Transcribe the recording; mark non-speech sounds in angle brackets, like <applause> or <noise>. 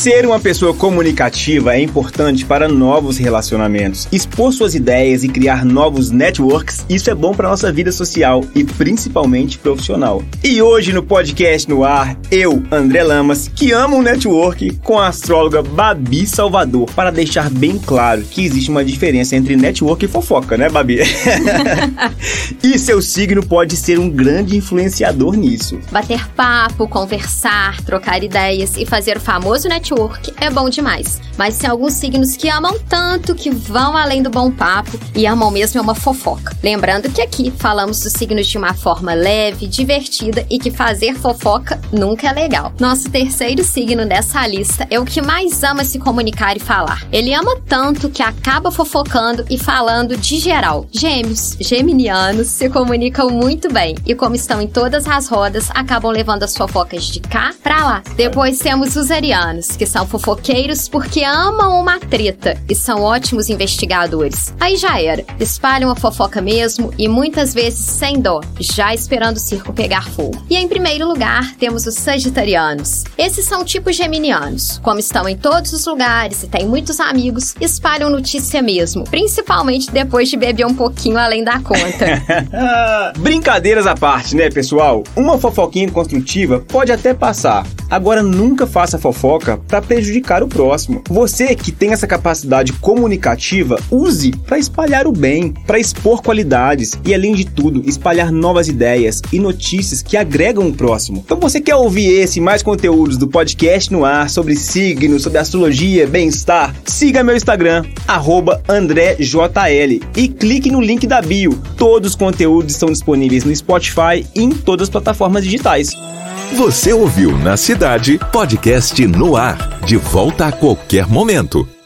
Ser uma pessoa comunicativa é importante para novos relacionamentos. Expor suas ideias e criar novos networks, isso é bom para nossa vida social e principalmente profissional. E hoje no podcast no ar, eu, André Lamas, que amo o network, com a astróloga Babi Salvador, para deixar bem claro que existe uma diferença entre network e fofoca, né, Babi? <laughs> e seu signo pode ser um grande influenciador nisso. Bater papo, conversar, trocar ideias e fazer o famoso network network é bom demais. Mas tem alguns signos que amam tanto que vão além do bom papo e amam mesmo é uma fofoca. Lembrando que aqui falamos dos signos de uma forma leve, divertida e que fazer fofoca nunca é legal. Nosso terceiro signo nessa lista é o que mais ama se comunicar e falar. Ele ama tanto que acaba fofocando e falando de geral. Gêmeos, geminianos se comunicam muito bem e como estão em todas as rodas, acabam levando as fofocas de cá para lá. Depois temos os arianos, que são fofoqueiros porque amam uma treta e são ótimos investigadores. Aí já era. Espalham a fofoca mesmo e muitas vezes sem dó, já esperando o circo pegar fogo. E em primeiro lugar, temos os sagitarianos. Esses são tipos geminianos. Como estão em todos os lugares e têm muitos amigos, espalham notícia mesmo, principalmente depois de beber um pouquinho além da conta. <laughs> Brincadeiras à parte, né, pessoal? Uma fofoquinha construtiva pode até passar. Agora nunca faça fofoca para prejudicar o próximo. Você que tem essa capacidade comunicativa, use para espalhar o bem, para expor qualidades e, além de tudo, espalhar novas ideias e notícias que agregam o próximo. Então, você quer ouvir esse e mais conteúdos do podcast no ar sobre signos, sobre astrologia, bem-estar? Siga meu Instagram, AndréJL, e clique no link da bio. Todos os conteúdos estão disponíveis no Spotify e em todas as plataformas digitais. Você ouviu na cidade podcast no ar, de volta a qualquer momento.